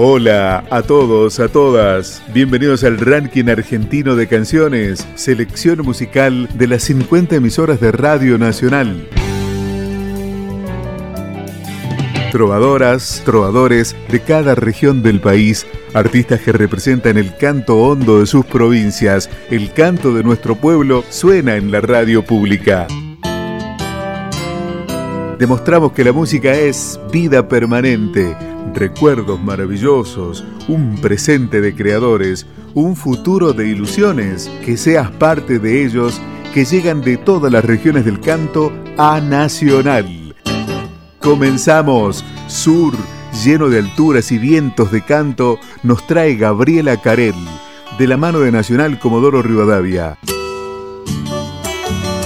Hola a todos, a todas. Bienvenidos al ranking argentino de canciones, selección musical de las 50 emisoras de Radio Nacional. Trovadoras, trovadores de cada región del país, artistas que representan el canto hondo de sus provincias, el canto de nuestro pueblo suena en la radio pública. Demostramos que la música es vida permanente, recuerdos maravillosos, un presente de creadores, un futuro de ilusiones, que seas parte de ellos que llegan de todas las regiones del canto a Nacional. Comenzamos. Sur, lleno de alturas y vientos de canto, nos trae Gabriela Carel, de la mano de Nacional Comodoro Rivadavia.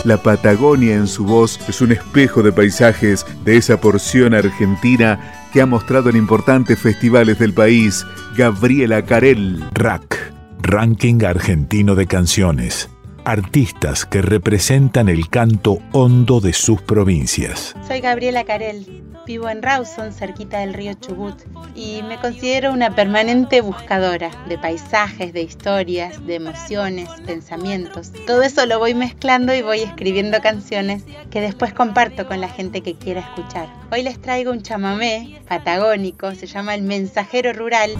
La Patagonia en su voz es un espejo de paisajes de esa porción argentina que ha mostrado en importantes festivales del país. Gabriela Carel. Rack, Ranking Argentino de Canciones. Artistas que representan el canto hondo de sus provincias. Soy Gabriela Carel, vivo en Rawson, cerquita del río Chubut, y me considero una permanente buscadora de paisajes, de historias, de emociones, pensamientos. Todo eso lo voy mezclando y voy escribiendo canciones que después comparto con la gente que quiera escuchar. Hoy les traigo un chamamé patagónico, se llama El Mensajero Rural,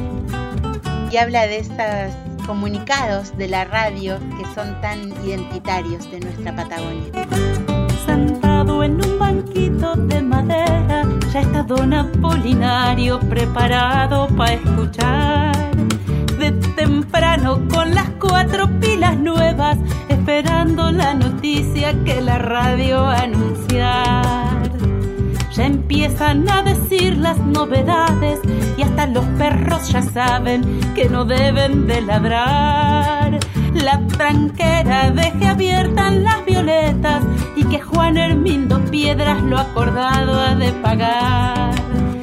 y habla de esos comunicados de la radio que son tan identitarios de nuestra Patagonia. Sentado en un banquito de madera, ya está don Apolinario preparado para escuchar. De temprano con las cuatro pilas nuevas, esperando la noticia que la radio va a anunciar. Ya empiezan a decir las novedades y hasta los perros ya saben que no deben de ladrar. La tranquera deje abiertas las violetas y que Juan Hermindo Piedras lo acordado ha de pagar.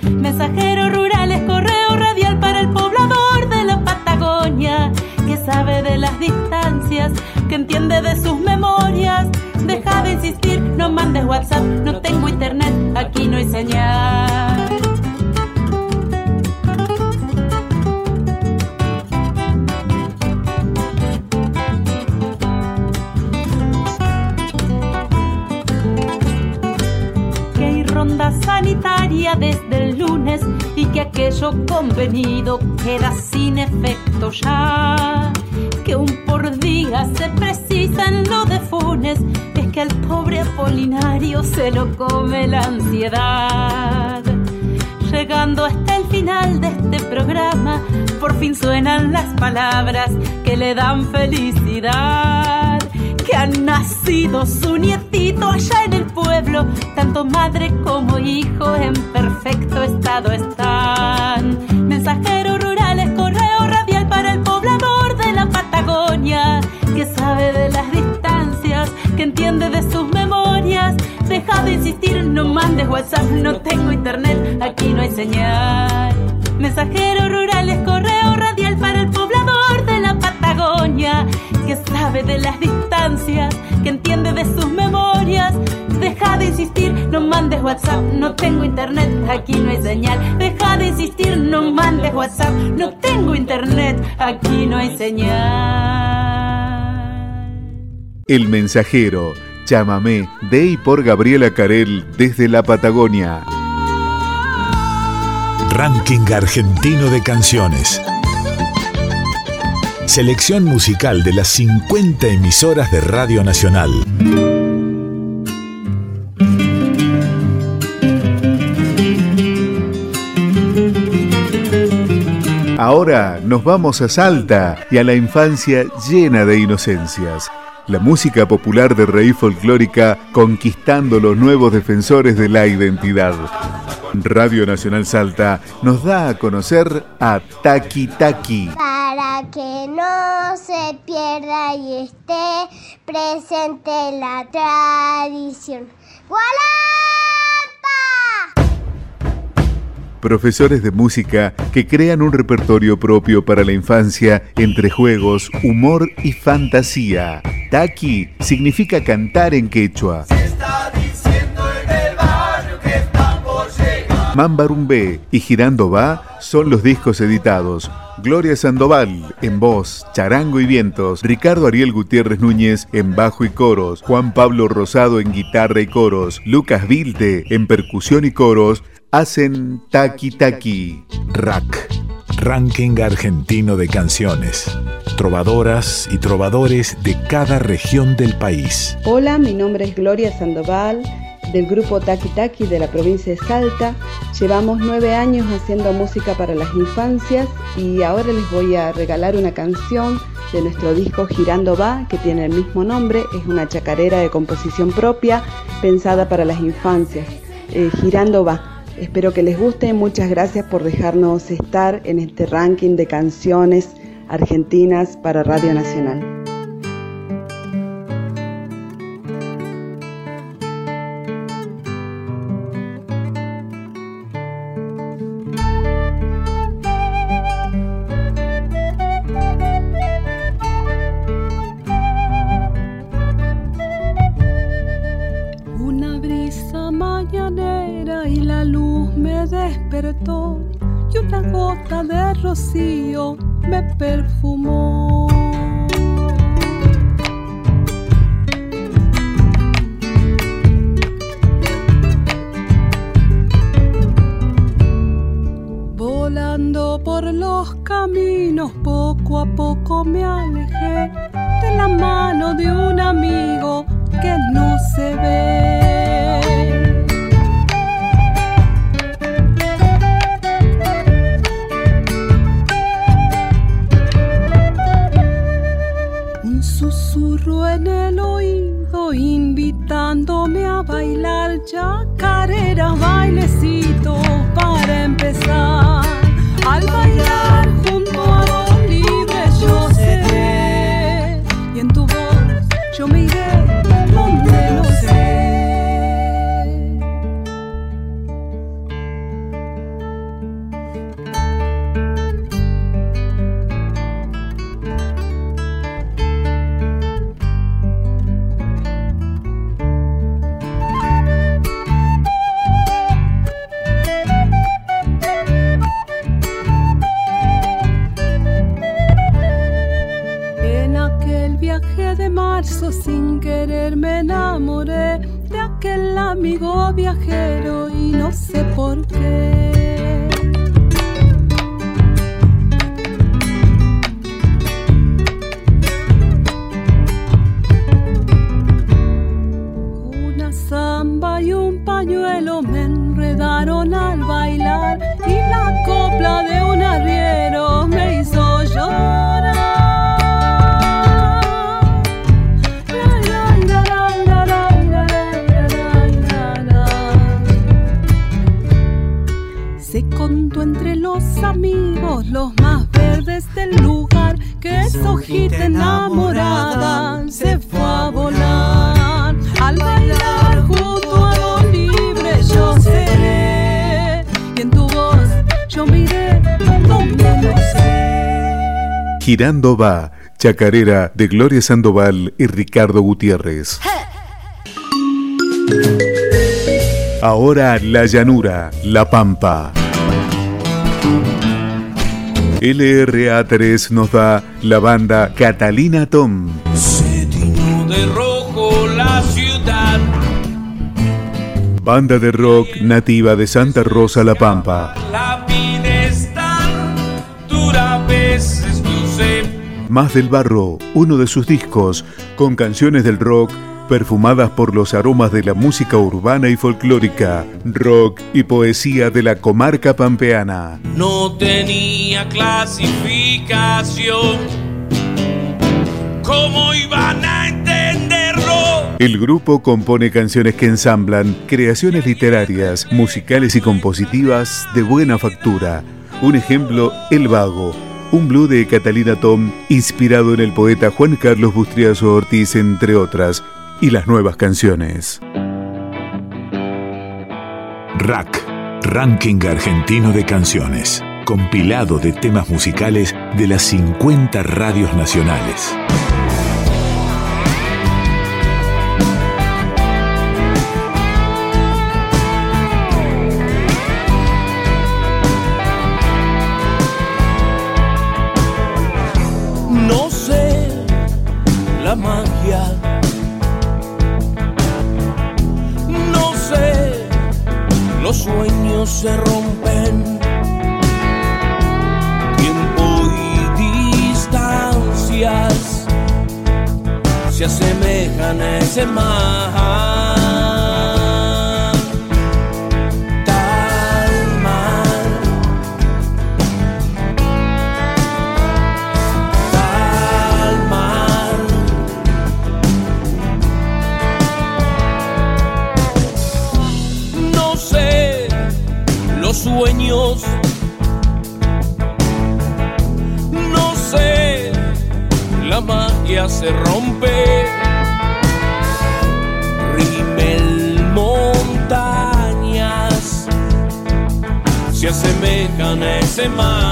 Mensajeros rurales, sabe de las distancias, que entiende de sus memorias. Deja de insistir, no mandes WhatsApp, no tengo internet, aquí no hay señal. Que hay ronda sanitaria desde el lunes y que aquello convenido queda sin efecto ya. Un por día se precisa en lo de Funes, es que al pobre Apolinario se lo come la ansiedad. Llegando hasta el final de este programa, por fin suenan las palabras que le dan felicidad. Que han nacido su nietito allá en el pueblo, tanto madre como hijo en perfecto estado están. Mensajeros que sabe de las distancias, que entiende de sus memorias. Deja de insistir, no mandes WhatsApp, no tengo internet, aquí no hay señal. Mensajeros rurales, correo radial para el poblador de la Patagonia, que sabe de las distancias, que entiende de sus memorias. Deja de insistir, no mandes WhatsApp, no tengo internet, aquí no hay señal. Deja de insistir, no mandes WhatsApp, no tengo internet, aquí no hay señal. El mensajero, chamamé, de y por Gabriela Carel desde la Patagonia. Ranking Argentino de Canciones. Selección musical de las 50 emisoras de Radio Nacional. Ahora nos vamos a Salta y a la infancia llena de inocencias. La música popular de raíz folclórica conquistando los nuevos defensores de la identidad. Radio Nacional Salta nos da a conocer a Taki Taki. Para que no se pierda y esté presente la tradición. Profesores de música que crean un repertorio propio para la infancia entre juegos, humor y fantasía. Taki significa cantar en quechua. Mambarumbé y Girando Va son los discos editados. Gloria Sandoval en voz, charango y vientos, Ricardo Ariel Gutiérrez Núñez en bajo y coros, Juan Pablo Rosado en guitarra y coros, Lucas Vilte en percusión y coros, hacen Taki Taki. Rack, Ranking Argentino de Canciones. Trovadoras y trovadores de cada región del país. Hola, mi nombre es Gloria Sandoval del grupo Taki Taki de la provincia de Salta. Llevamos nueve años haciendo música para las infancias y ahora les voy a regalar una canción de nuestro disco Girando Va, que tiene el mismo nombre, es una chacarera de composición propia pensada para las infancias. Eh, Girando Va. Espero que les guste, muchas gracias por dejarnos estar en este ranking de canciones argentinas para Radio Nacional. Viajero y no sé por qué. Girando va, chacarera de Gloria Sandoval y Ricardo Gutiérrez. Ahora la llanura, la pampa. LRA3 nos da la banda Catalina Tom. Se de rojo la ciudad. Banda de rock nativa de Santa Rosa La Pampa. Más del Barro, uno de sus discos, con canciones del rock perfumadas por los aromas de la música urbana y folclórica, rock y poesía de la comarca pampeana. No tenía clasificación. ¿Cómo iban a entenderlo? El grupo compone canciones que ensamblan creaciones literarias, musicales y compositivas de buena factura. Un ejemplo, El Vago un blue de Catalina Tom inspirado en el poeta Juan Carlos Bustriazo Ortiz, entre otras, y las nuevas canciones. Rack, Ranking Argentino de Canciones, compilado de temas musicales de las 50 radios nacionales. Se rompe. Rimel montañas se asemejan a ese mar.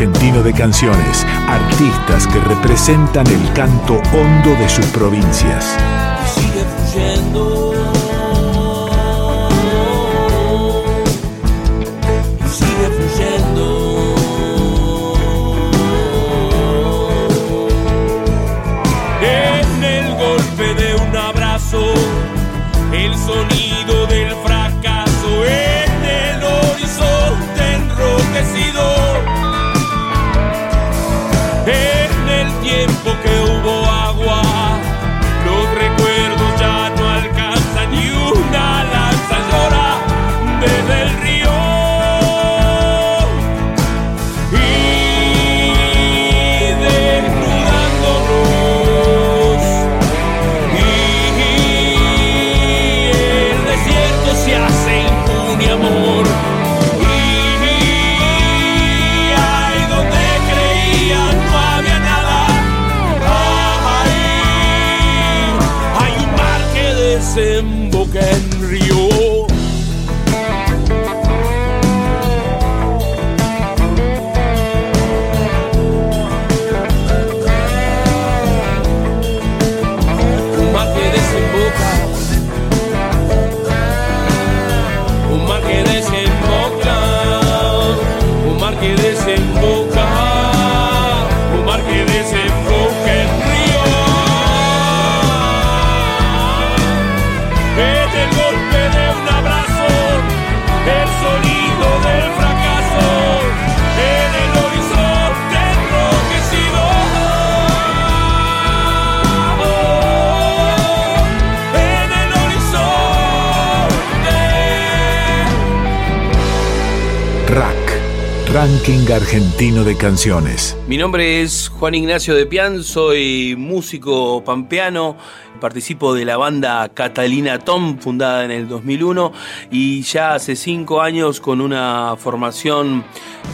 Argentino de Canciones. Artistas que representan el canto hondo de sus provincias. Ranking Argentino de Canciones. Mi nombre es Juan Ignacio de Pian, soy músico pampeano, participo de la banda Catalina Tom, fundada en el 2001, y ya hace cinco años con una formación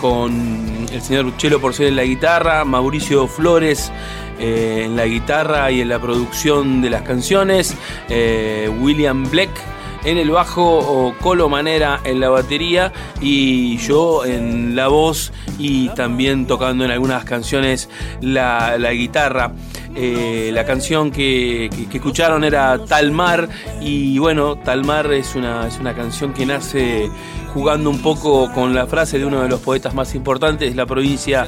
con el señor Chelo Porcel en la guitarra, Mauricio Flores eh, en la guitarra y en la producción de las canciones, eh, William Black en el bajo Colo Manera en la batería y yo en la voz y también tocando en algunas canciones la, guitarra. Eh, la canción que, escucharon era Talmar y bueno, Talmar es una, es una canción que nace jugando un poco con la frase de uno de los poetas más importantes, la provincia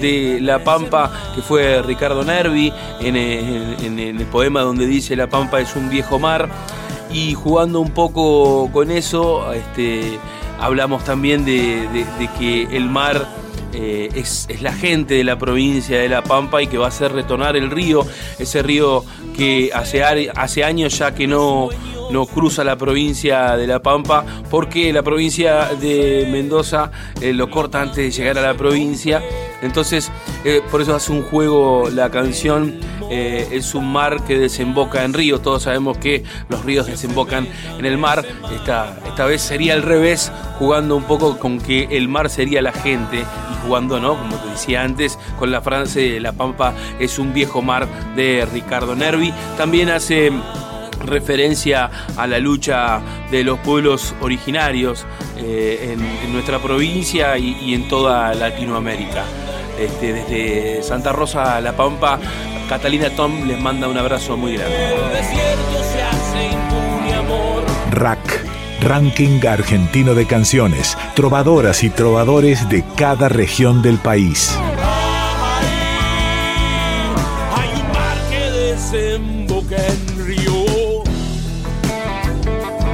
de La Pampa, que fue Ricardo Nervi, en el, poema donde dice La Pampa es un viejo mar, y jugando un poco con eso, este, hablamos también de que el mar eh, es, la gente de la provincia de La Pampa y que va a hacer retornar el río, ese río que hace, hace años ya que no, no cruza la provincia de La Pampa porque la provincia de Mendoza eh, lo corta antes de llegar a la provincia. Entonces, eh, por eso hace un juego la canción. Eh, es un mar que desemboca en río. Todos sabemos que los ríos desembocan en el mar. Esta, esta vez sería al revés, jugando un poco con que el mar sería la gente y jugando, ¿no? Como te decía antes, con la frase La Pampa es un viejo mar de Ricardo Nervi. También hace referencia a la lucha de los pueblos originarios eh, en, nuestra provincia y, en toda Latinoamérica. Este, desde Santa Rosa a La Pampa, Catalina Tom les manda un abrazo muy grande. Rack, ranking argentino de canciones, trovadoras y trovadores de cada región del país.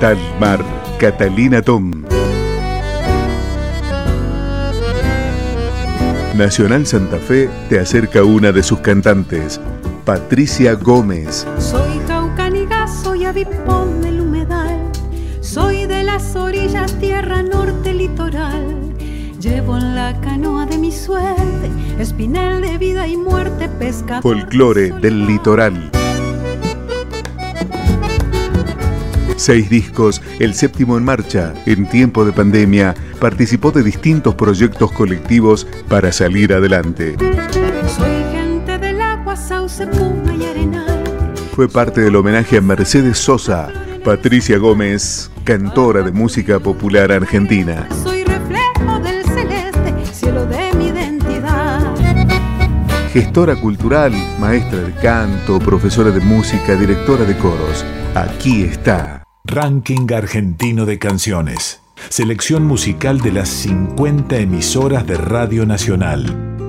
Talmar, Catalina Tom. Nacional Santa Fe te acerca una de sus cantantes, Patricia Gómez. Soy caucaniga, soy avipón del humedal, soy de las orillas, tierra norte litoral. Llevo en la canoa de mi suerte, espinel de vida y muerte, pesca. Folclore del litoral. Seis discos, el séptimo en marcha. En tiempo de pandemia, participó de distintos proyectos colectivos para salir adelante. Soy gente del agua, sauce, puma y arenal. Fue parte del homenaje a Mercedes Sosa, Patricia Gómez, cantora de música popular argentina. Soy reflejo del celeste, cielo de mi identidad. Gestora cultural, maestra de canto, profesora de música, directora de coros. Aquí está. Ranking Argentino de Canciones. Selección musical de las 50 emisoras de Radio Nacional.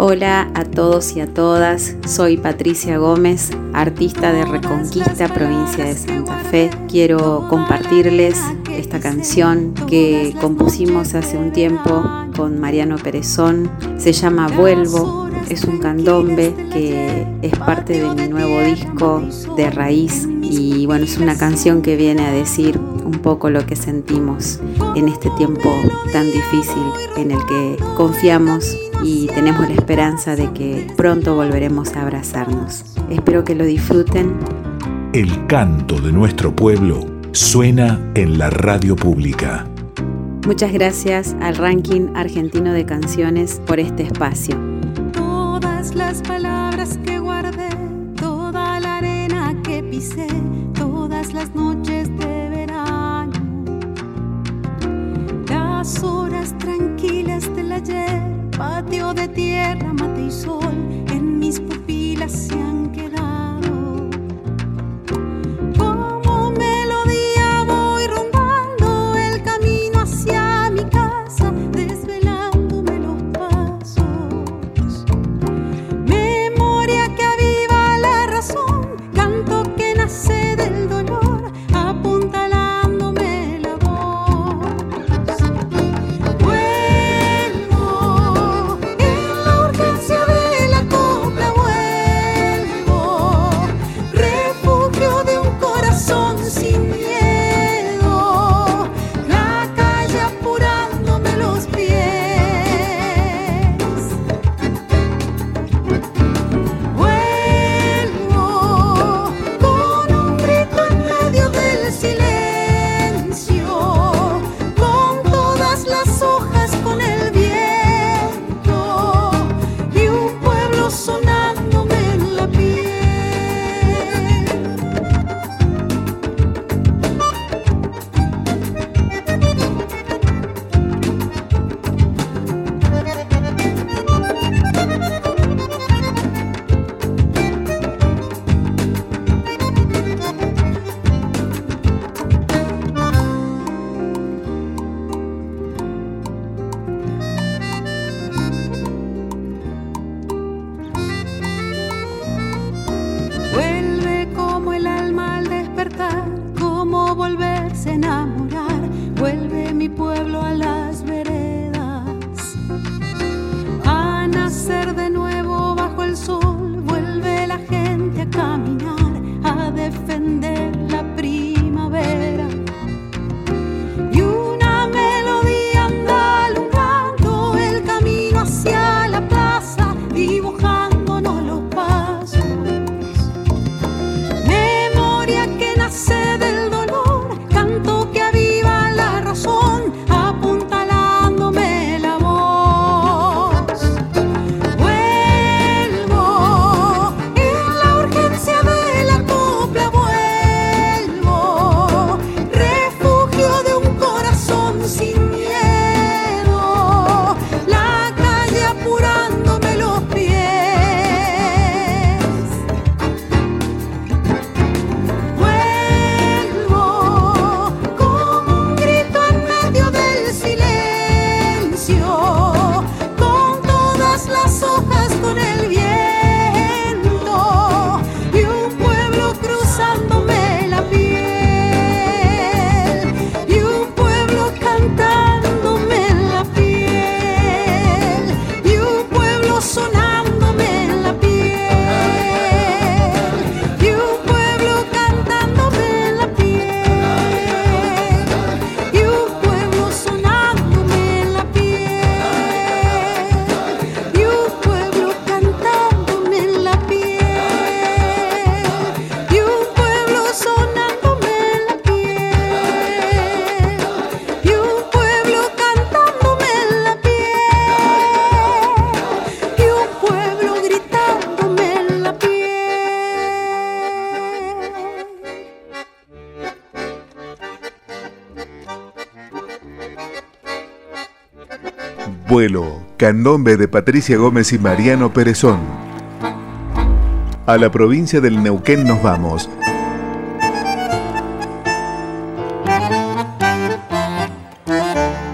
Hola a todos y a todas, soy Patricia Gómez, artista de Reconquista, provincia de Santa Fe. Quiero compartirles esta canción que compusimos hace un tiempo con Mariano Perezón. Se llama Vuelvo es un candombe que es parte de mi nuevo disco de raíz y bueno, es una canción que viene a decir un poco lo que sentimos en este tiempo tan difícil en el que confiamos y tenemos la esperanza de que pronto volveremos a abrazarnos. Espero que lo disfruten. El canto de nuestro pueblo suena en la radio pública. Muchas gracias al ranking argentino de canciones por este espacio las palabras que guardé, toda la arena que pisé, todas las noches de verano, las horas tranquilas del ayer, patio de tierra, mate y sol, en mis pupilas se han quedado. Candombe de Patricia Gómez y Mariano Perezón. A la provincia del Neuquén nos vamos.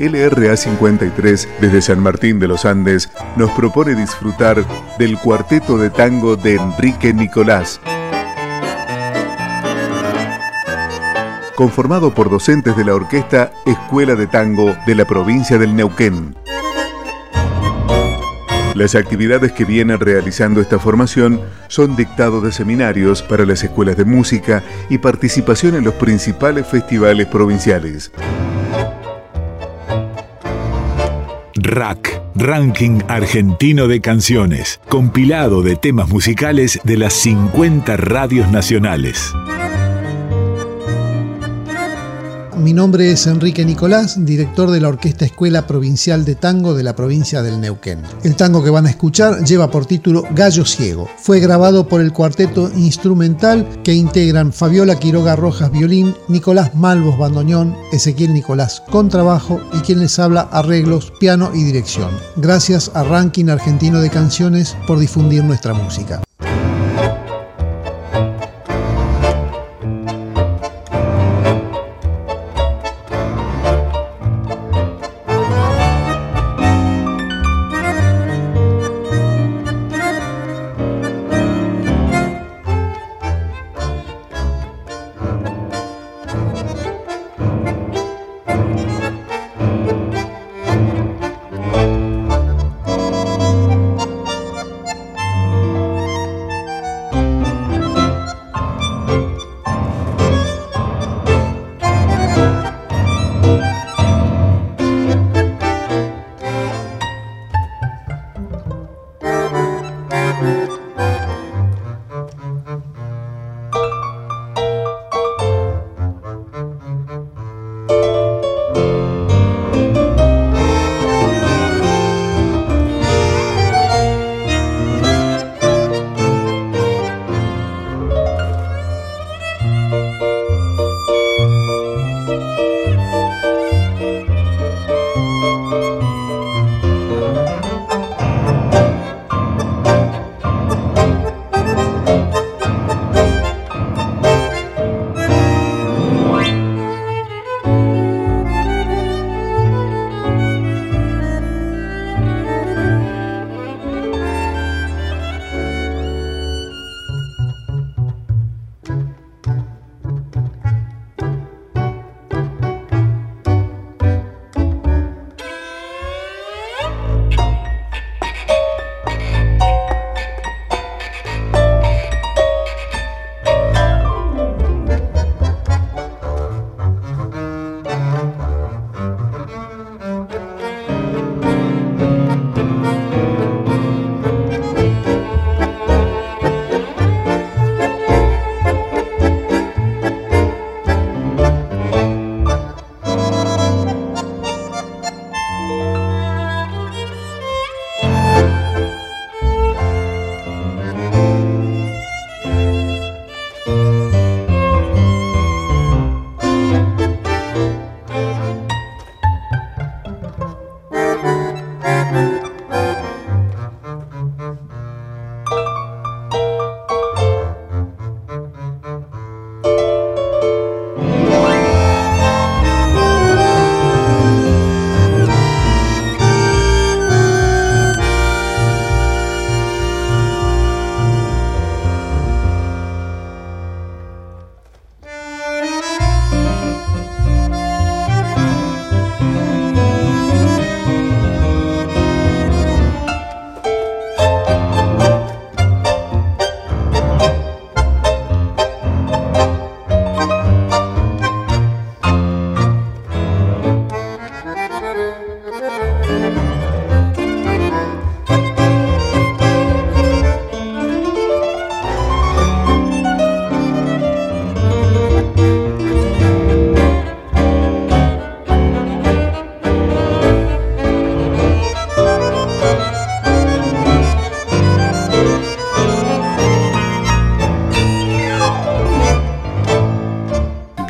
LRA 53 desde San Martín de los Andes nos propone disfrutar del cuarteto de tango de Enrique Nicolás. Conformado por docentes de la Orquesta Escuela de Tango de la provincia del Neuquén. Las actividades que viene realizando esta formación son dictado de seminarios para las escuelas de música y participación en los principales festivales provinciales. Rack, Ranking Argentino de Canciones, compilado de temas musicales de las 50 radios nacionales. Mi nombre es Enrique Nicolás, director de la Orquesta Escuela Provincial de Tango de la provincia del Neuquén. El tango que van a escuchar lleva por título Gallo Ciego. Fue grabado por el cuarteto instrumental que integran Fabiola Quiroga Rojas violín, Nicolás Malvos bandoneón, Ezequiel Nicolás contrabajo y quien les habla arreglos, piano y dirección. Gracias a Ranking Argentino de Canciones por difundir nuestra música.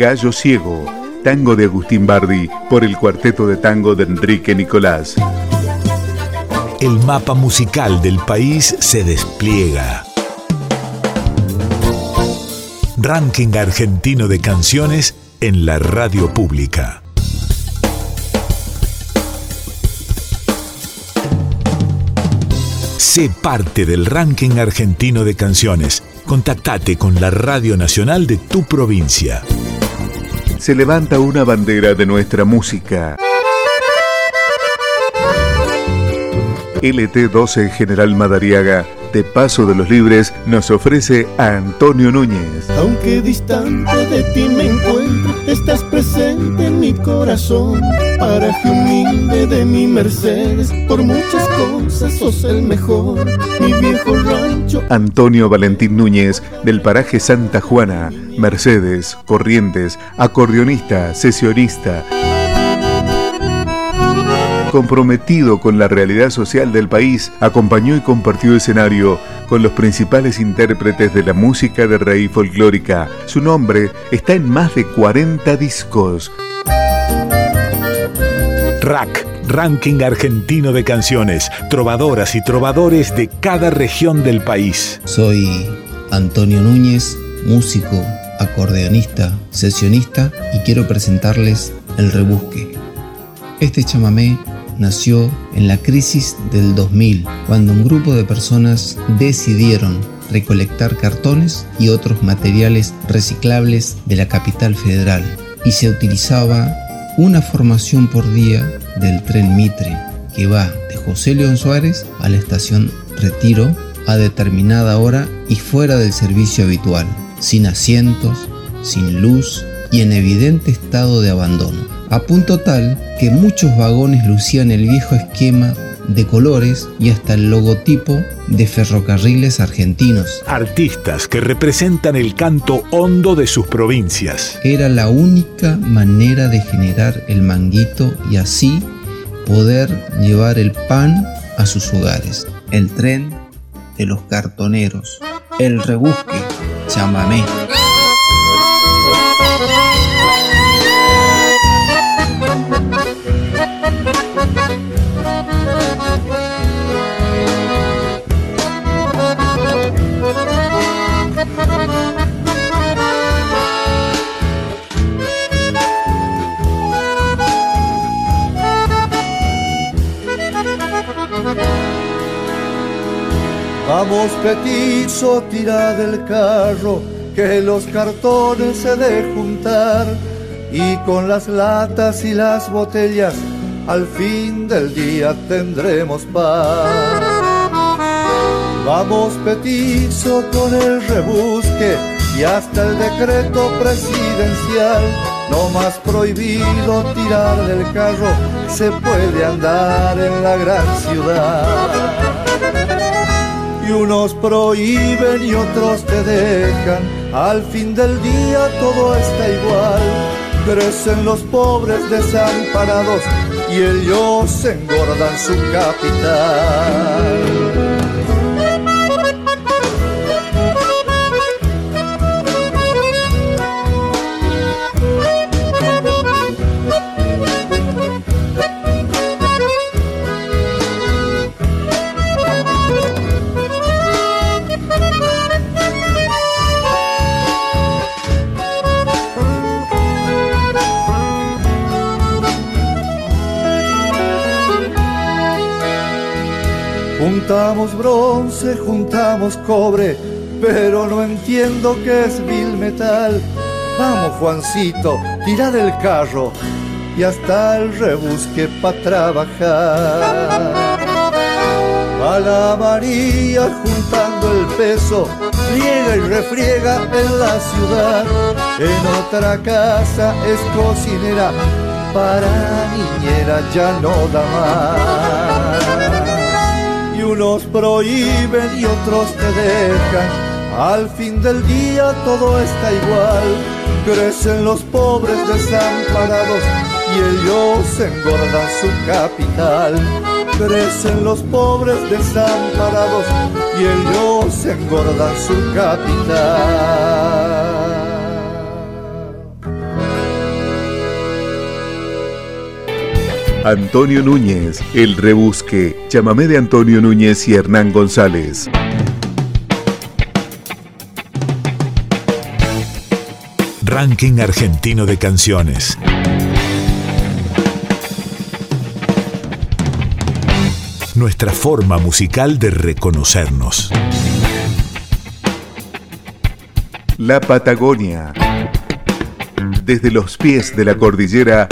Gallo Ciego, tango de Agustín Bardi por el cuarteto de tango de Enrique Nicolás. el mapa musical del país se despliega. Ranking argentino de canciones en la radio pública. Sé parte del ranking argentino de canciones. Contactate con la Radio Nacional de tu provincia. Se levanta una bandera de nuestra música. LT12 General Madariaga, de Paso de los Libres, nos ofrece a Antonio Núñez. Aunque distante de ti me encuentro, estás presente en mi corazón. Paraje humilde de mi Mercedes, por muchas cosas sos el mejor, mi viejo rancho. Antonio Valentín Núñez, del paraje Santa Juana, Mercedes, Corrientes, acordeonista, sesionista comprometido con la realidad social del país, acompañó y compartió escenario con los principales intérpretes de la música de raíz folclórica. Su nombre está en más de 40 discos. Rack, Ranking Argentino de Canciones, trovadoras y trovadores de cada región del país. Soy Antonio Núñez, músico, acordeonista, sesionista y quiero presentarles El Rebusque. Este chamamé nació en la crisis del 2000, cuando un grupo de personas decidieron recolectar cartones y otros materiales reciclables de la capital federal y se utilizaba una formación por día del tren Mitre que va de José León Suárez a la estación Retiro a determinada hora y fuera del servicio habitual, sin asientos, sin luz y en evidente estado de abandono a punto tal que muchos vagones lucían el viejo esquema de colores y hasta el logotipo de ferrocarriles argentinos. Artistas que representan el canto hondo de sus provincias. Era la única manera de generar el manguito y así poder llevar el pan a sus hogares. El tren de los cartoneros. El rebusque. Chamamé. Vamos petizo, tira del carro, que los cartones se de juntar. Y con las latas y las botellas al fin del día tendremos paz. Vamos petizo con el rebusque y hasta el decreto presidencial, no más prohibido tirar del carro, se puede andar en la gran ciudad y unos prohíben y otros te dejan. Al fin del día todo está igual. Crecen los pobres desamparados y ellos engordan su capital. Juntamos bronce, juntamos cobre, pero no entiendo qué es vil metal. Vamos, Juancito, tira del carro y hasta el rebusque pa' trabajar. A la María juntando el peso, friega y refriega en la ciudad. En otra casa es cocinera, para niñera ya no da más unos prohíben y otros te dejan. Al fin del día todo está igual. Crecen los pobres desamparados y ellos engordan su capital. Crecen los pobres desamparados y ellos engordan su capital. Antonio Núñez, El Rebusque, chamamé de Antonio Núñez y Hernán González. Ranking argentino de canciones. Nuestra forma musical de reconocernos. La Patagonia. Desde los pies de la cordillera,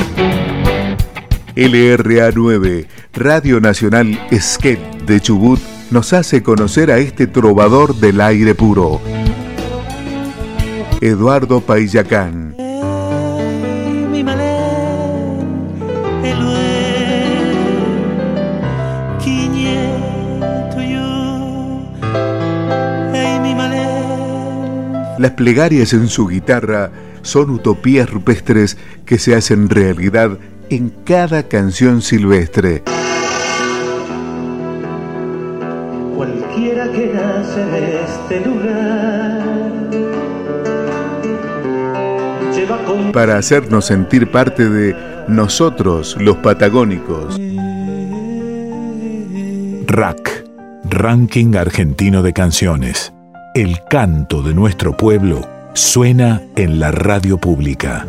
LRA9, Radio Nacional Esquel de Chubut, nos hace conocer a este trovador del aire puro. Eduardo Paillacán. Las plegarias en su guitarra son utopías rupestres que se hacen realidad en cada canción silvestre. Cualquiera que nace en este lugar para hacernos sentir parte de nosotros los patagónicos. RAC, Ranking Argentino de Canciones. El canto de nuestro pueblo suena en la radio pública.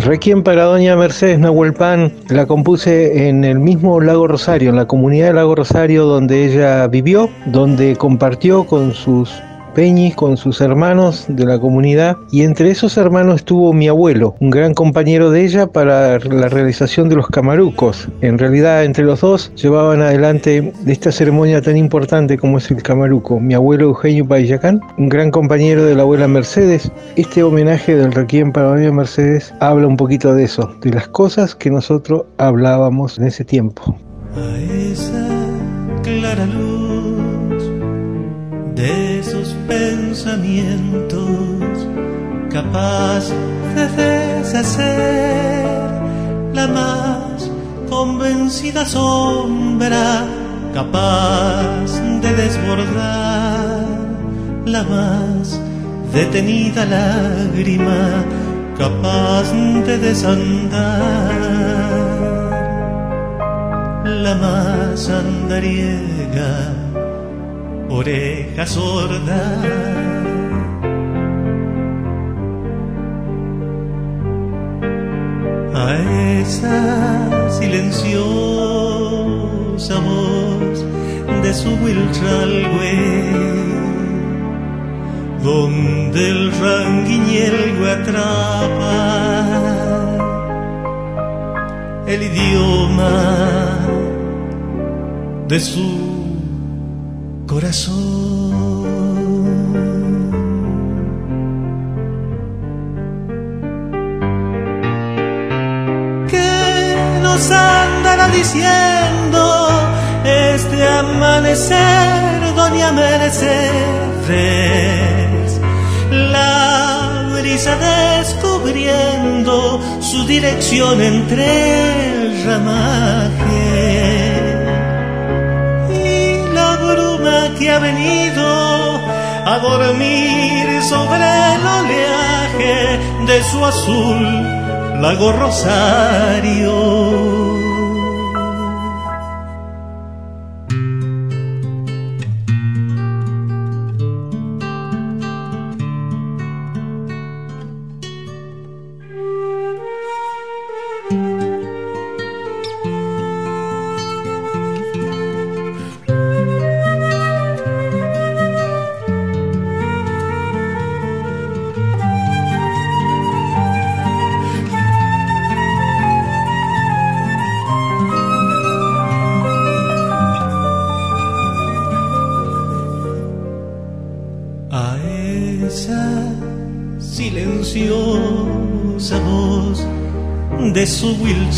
Requiem para Doña Mercedes Nahuelpan la compuse en el mismo Lago Rosario, en la comunidad de Lago Rosario donde ella vivió, donde compartió con sus Peñis con sus hermanos de la comunidad y entre esos hermanos estuvo mi abuelo, un gran compañero de ella para la realización de los camarucos. En realidad entre los dos llevaban adelante esta ceremonia tan importante como es el camaruco. Mi abuelo Eugenio Payacán, un gran compañero de la abuela Mercedes. Este homenaje del Requiem para doña Mercedes habla un poquito de eso, de las cosas que nosotros hablábamos en ese tiempo. A esa clara luz de pensamientos capaz de deshacer la más convencida sombra capaz de desbordar la más detenida lágrima capaz de desandar la más andariega oreja sorda. A esa silenciosa voz de su Wilchalgue, donde el ranguiñelgo atrapa el idioma de su ¿Qué nos andará diciendo este amanecer, doña Mercedes? La brisa descubriendo su dirección entre el ramaje que ha venido a dormir sobre el oleaje de su azul lago Rosario.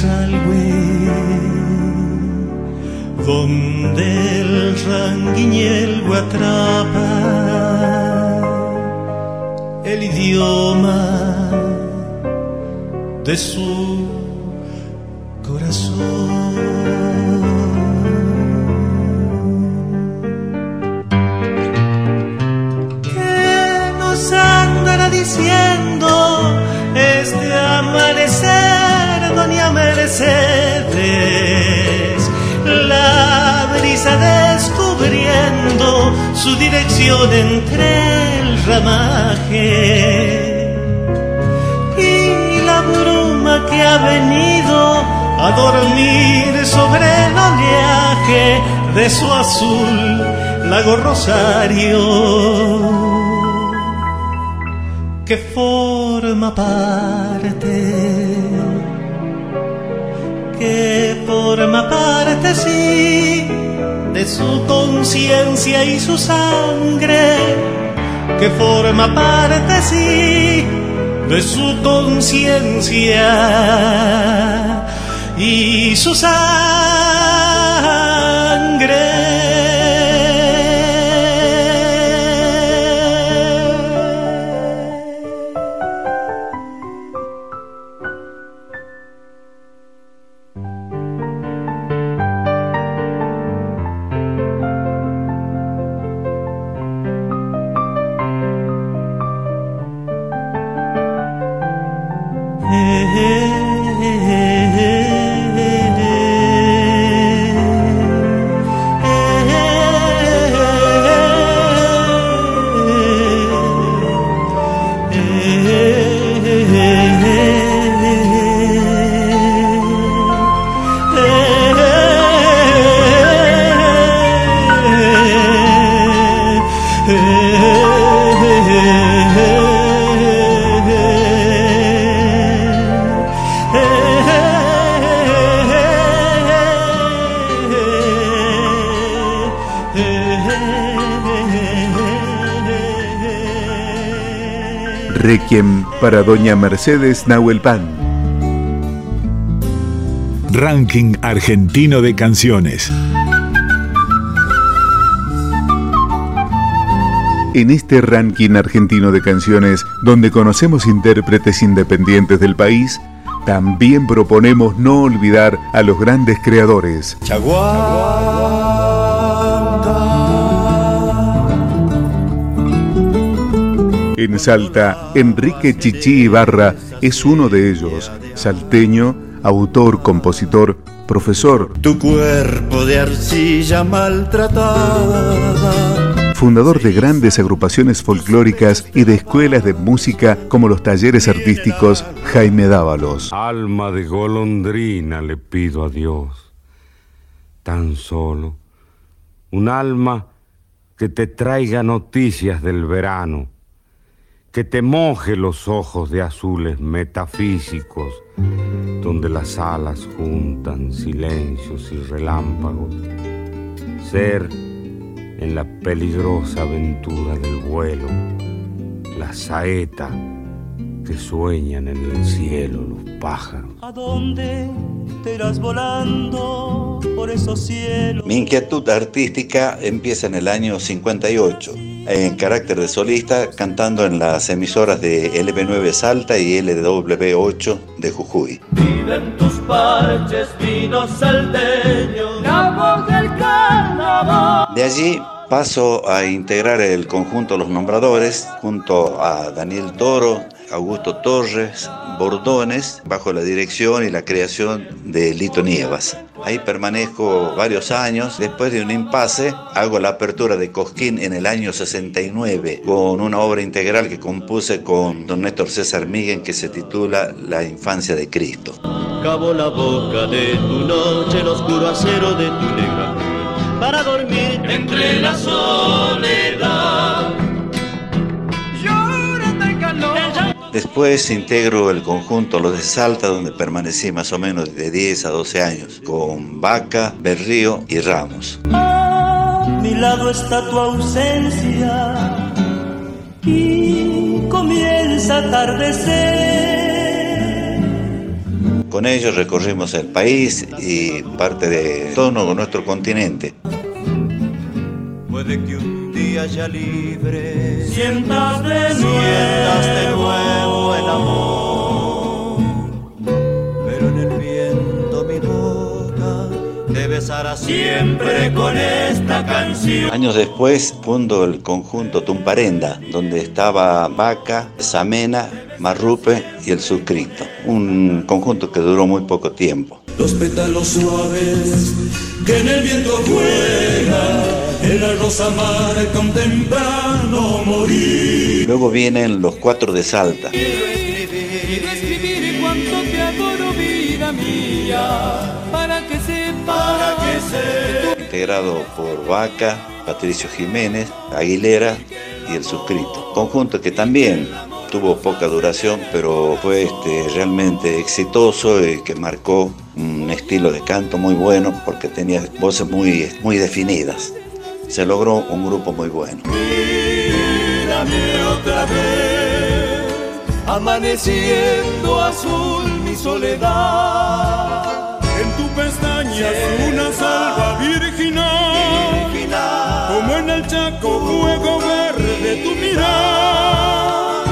Su que forma parte, que forma parte, sí, de su conciencia y su sangre, que forma parte, sí, de su conciencia y su sangre. Requiem para Doña Mercedes Nahuelpan. Ranking argentino de canciones. En este ranking argentino de canciones, donde conocemos intérpretes independientes del país, también proponemos no olvidar a los grandes creadores. En Salta, Enrique Chichi Ibarra es uno de ellos, salteño, autor, compositor, profesor. Tu cuerpo de arcilla maltratada. Fundador de grandes agrupaciones folclóricas y de escuelas de música como los talleres artísticos Jaime Dávalos. Alma de golondrina le pido a Dios, tan solo un alma que te traiga noticias del verano que te moje los ojos de azules metafísicos, donde las alas juntan silencios y relámpagos. Ser en la peligrosa aventura del vuelo, la saeta que sueñan en el cielo los pájaros. ¿A dónde te irás volando por esos cielos? Mi inquietud artística empieza en el año 58 en carácter de solista, cantando en las emisoras de LB9 Salta y LW8 de Jujuy. Viven tus parches, vinos salteños, la voz del carnaval. De allí paso a integrar el conjunto Los Nombradores junto a Daniel Toro, Augusto Torres, Bordones, bajo la dirección y la creación de Lito Nievas. Ahí permanezco varios años. Después de un impasse, hago la apertura de Cosquín en el año 69 con una obra integral que compuse con don Néstor César Miguel que se titula La infancia de Cristo. Cabo la boca de tu noche, el oscuro acero de tu negra para dormir entre la soledad. Después integro el conjunto Los de Salta, donde permanecí más o menos de 10 a 12 años, con Vaca, Berrío y Ramos. A mi lado está tu ausencia y comienza a atardecer. Con ellos recorrimos el país y parte de todo nuestro continente. Puede que un día ya libre sientas de nuevo, sientas de nuevo el amor. Pero en el viento mi boca debe rezará siempre con esta canción. Años después fundo el conjunto Tumparenda, donde estaba Vaca, Samena, Marrupe y el Suscrito. Un conjunto que duró muy poco tiempo. Los pétalos suaves que en el viento juega, temprano morir. Luego vienen los cuatro de Salta, Quiero escribir cuánto te adoro, vida mía, para que sepas, para que integrado por Vaca, Patricio Jiménez, Aguilera y el Suscrito. Conjunto que también tuvo poca duración, pero fue este, realmente exitoso y que marcó un estilo de canto muy bueno porque tenía voces muy, muy definidas. Se logró un grupo muy bueno. Mírame otra vez, amaneciendo azul mi soledad. En tu pestaña una salva virginal, como en el chaco fuego verde tu mirar.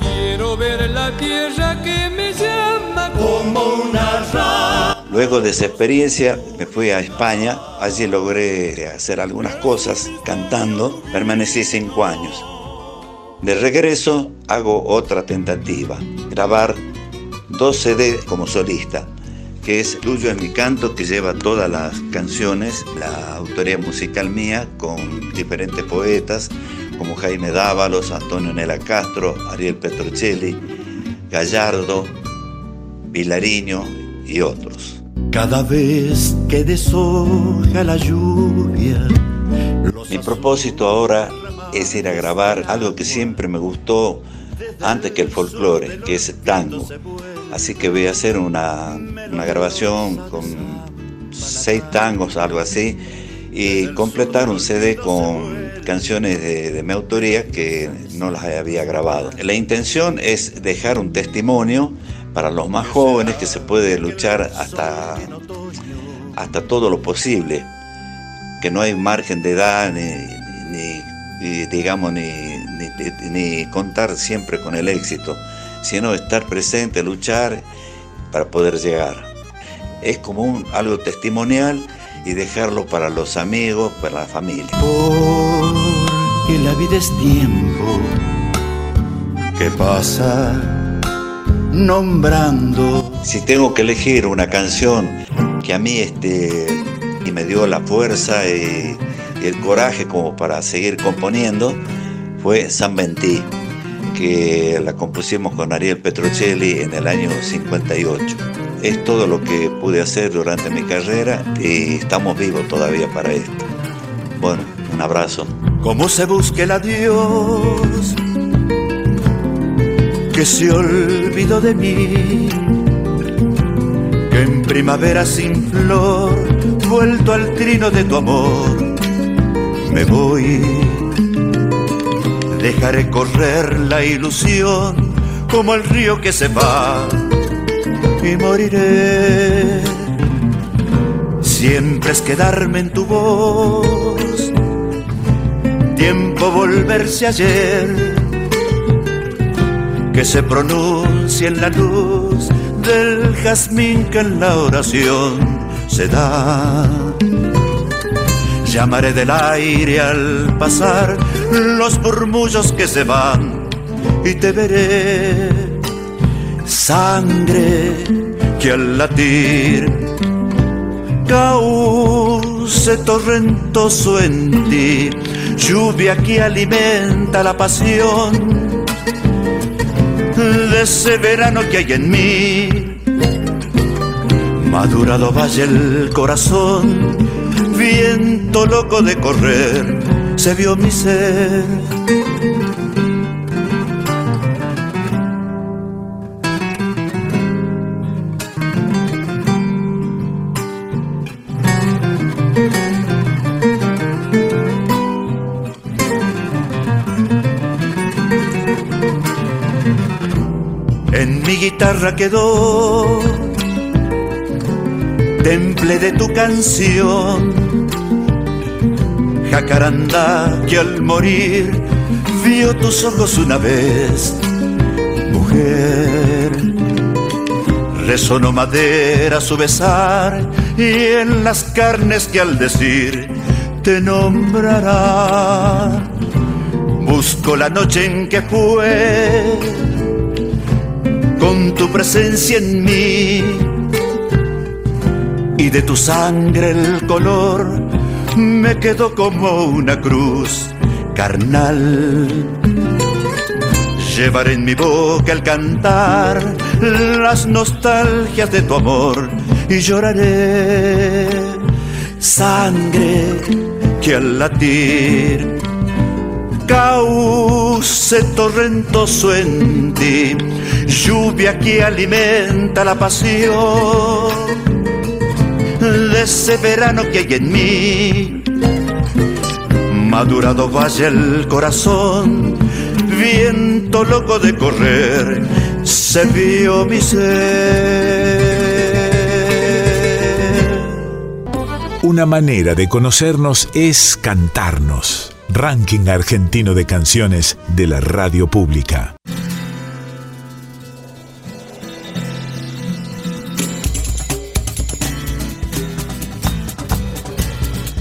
Quiero ver la tierra que me llama como una rama. Luego de esa experiencia me fui a España, allí logré hacer algunas cosas cantando, permanecí cinco años. De regreso hago otra tentativa, grabar dos CD como solista, que es Tuyo en mi canto, que lleva todas las canciones, la autoría musical mía, con diferentes poetas, como Jaime Dávalos, Antonio Nela Castro, Ariel Petrocelli, Gallardo, Vilariño y otros. Cada vez que deshoja la lluvia. Mi propósito ahora es ir a grabar algo que siempre me gustó antes que el folclore, que es el tango. Así que voy a hacer una, grabación con seis tangos, algo así, y completar un CD con canciones de, de mi autoría que no las había grabado. La intención es dejar un testimonio para los más jóvenes que se puede luchar hasta, hasta todo lo posible, que no hay margen de edad ni, digamos ni, ni- contar siempre con el éxito, sino estar presente, luchar para poder llegar. Es como algo testimonial y dejarlo para los amigos, para la familia. Porque la vida es tiempo que pasa nombrando. Si tengo que elegir una canción que a mí este, y me dio la fuerza y, y el coraje como para seguir componiendo, fue San Ventí, que la compusimos con Ariel Petrocelli en el año 58. Es todo lo que pude hacer durante mi carrera y estamos vivos todavía para esto. Bueno, un abrazo. Cómo se busque el adiós que se olvidó de mí, que en primavera sin flor, vuelto al trino de tu amor, me voy. Dejaré correr la ilusión como el río que se va y moriré. Siempre es quedarme en tu voz, tiempo volverse ayer que se pronuncia en la luz del jazmín que en la oración se da. Llamaré del aire al pasar los murmullos que se van y te veré sangre que al latir cauce torrentoso en ti, lluvia que alimenta la pasión de ese verano que hay en mí. Madurado vaya el corazón, viento loco de correr, se vio mi ser. Guitarra quedó temple de tu canción, jacaranda que al morir vio tus ojos una vez, mujer. Resonó madera su besar y en las carnes que al decir te nombrará. Busco la noche en que fue con tu presencia en mí. Y de tu sangre el color me quedó como una cruz carnal. Llevaré en mi boca al cantar las nostalgias de tu amor y lloraré. Sangre que al latir cauce torrentoso en ti, lluvia que alimenta la pasión de ese verano que hay en mí. Madurado vaya el corazón, viento loco de correr, se vio mi ser. Una manera de conocernos es cantarnos. Ranking argentino de canciones de la radio pública.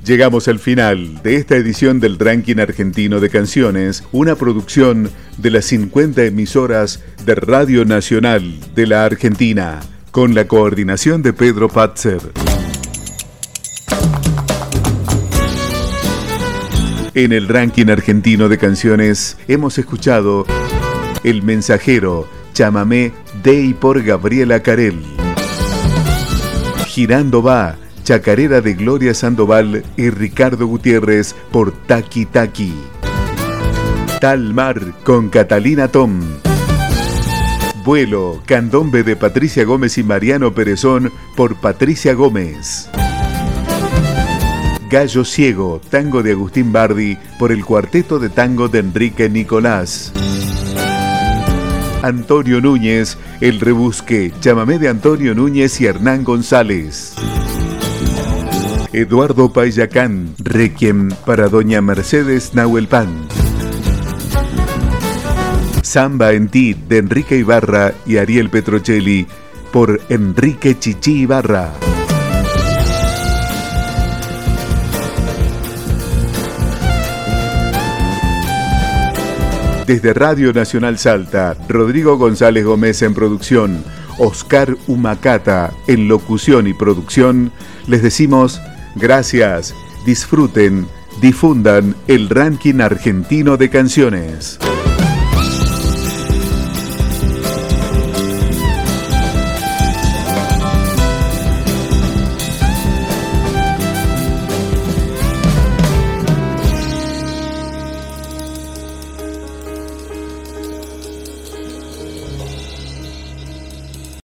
Llegamos al final de esta edición del Ranking Argentino de Canciones, una producción de las 50 emisoras de Radio Nacional de la Argentina, con la coordinación de Pedro Patzer. En el ranking argentino de canciones hemos escuchado El Mensajero, Chamamé de y por Gabriela Carel. Girando va, Chacarera de Gloria Sandoval y Ricardo Gutiérrez por Taki Taki. Tal Mar con Catalina Tom. Vuelo, Candombe de Patricia Gómez y Mariano Perezón por Patricia Gómez. Gallo Ciego, tango de Agustín Bardi por el cuarteto de tango de Enrique Nicolás. Antonio Núñez, El Rebusque, chamamé de Antonio Núñez y Hernán González. Eduardo Payacán, Requiem para Doña Mercedes Nahuelpan. Samba en ti de Enrique Ibarra y Ariel Petrocelli por Enrique Chichi Ibarra. Desde Radio Nacional Salta, Rodrigo González Gómez en producción, Oscar Humacata en locución y producción, les decimos gracias, disfruten, difundan el ranking argentino de canciones.